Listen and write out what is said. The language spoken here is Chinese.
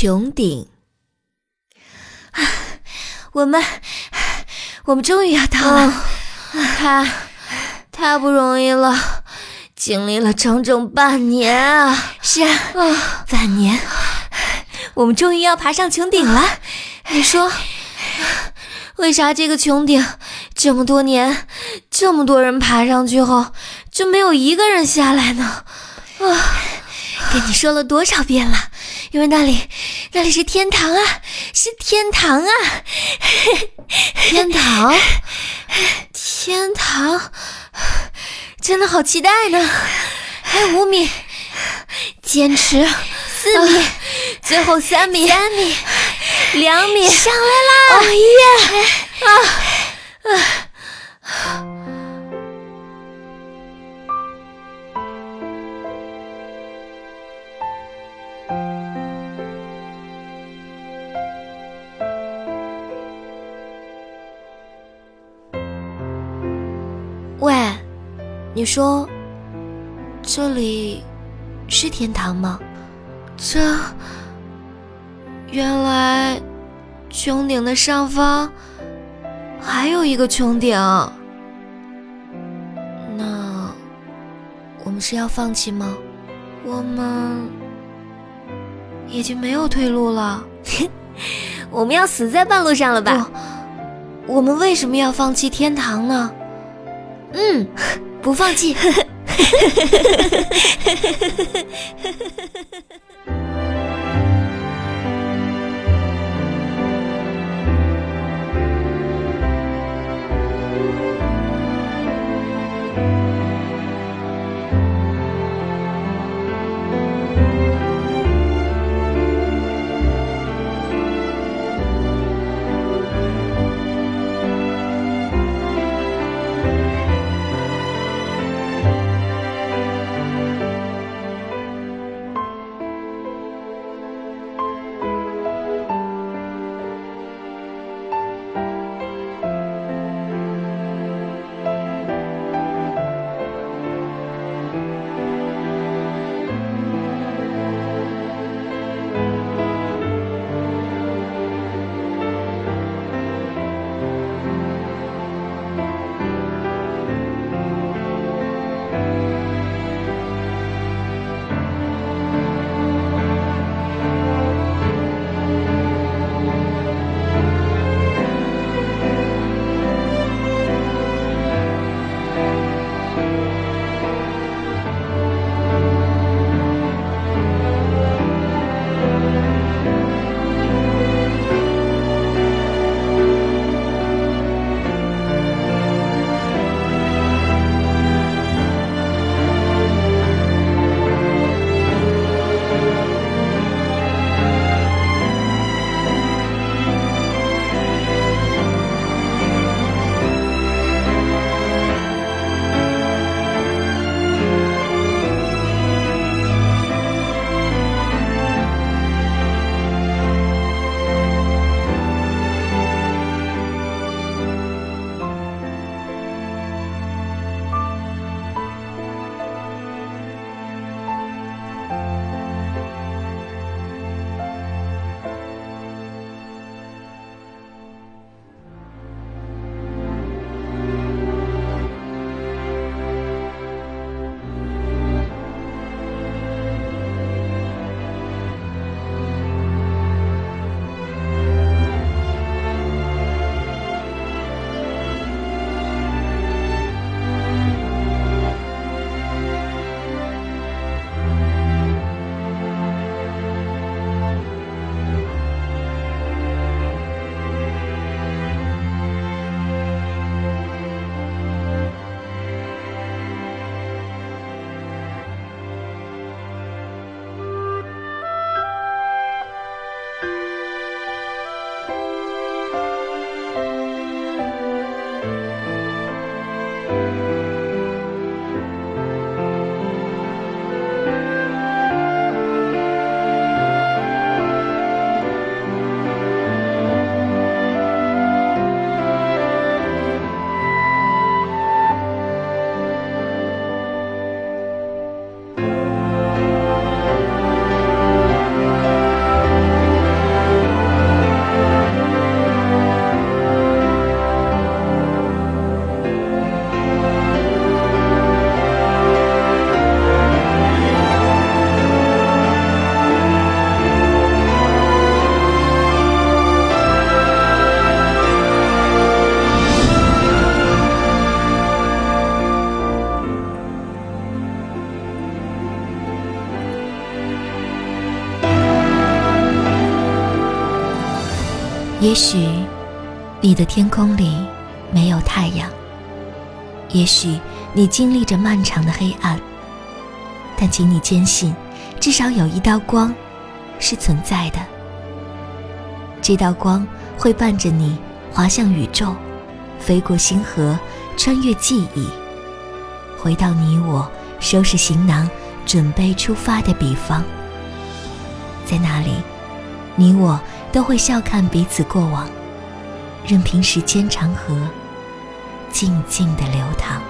穹顶，我们，我们终于要到了，太，太不容易了，经历了整整半年啊！是啊，半年，我们终于要爬上穹顶了。你说，为啥这个穹顶这么多年，这么多人爬上去后，就没有一个人下来呢？啊，跟你说了多少遍了？因为那里，那里是天堂啊，是天堂啊！天堂，天堂，真的好期待呢！还有五米，坚持四米，最后三米，三米，两米，上来啦！哦耶！啊啊！你说这里是天堂吗？这原来穹顶的上方还有一个穹顶，那我们是要放弃吗？我们已经没有退路了，我们要死在半路上了吧？我们为什么要放弃天堂呢？嗯，不放弃。也许你的天空里没有太阳，也许你经历着漫长的黑暗，但请你坚信，至少有一道光是存在的。这道光会伴着你滑向宇宙，飞过星河，穿越记忆，回到你我收拾行囊、准备出发的彼方。在那里，你我。都会笑看彼此过往，任凭时间长河静静的流淌。